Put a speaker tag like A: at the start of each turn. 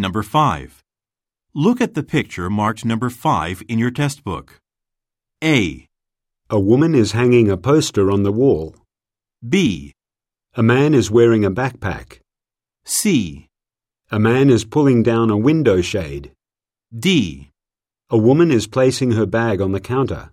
A: Number 5. Look at the picture marked number 5 in your test book. A,
B: A woman is hanging a poster on the wall.
A: B,
B: A man is wearing a backpack.
A: C,
B: A man is pulling down a window shade.
A: D.
B: A woman is placing her bag on the counter.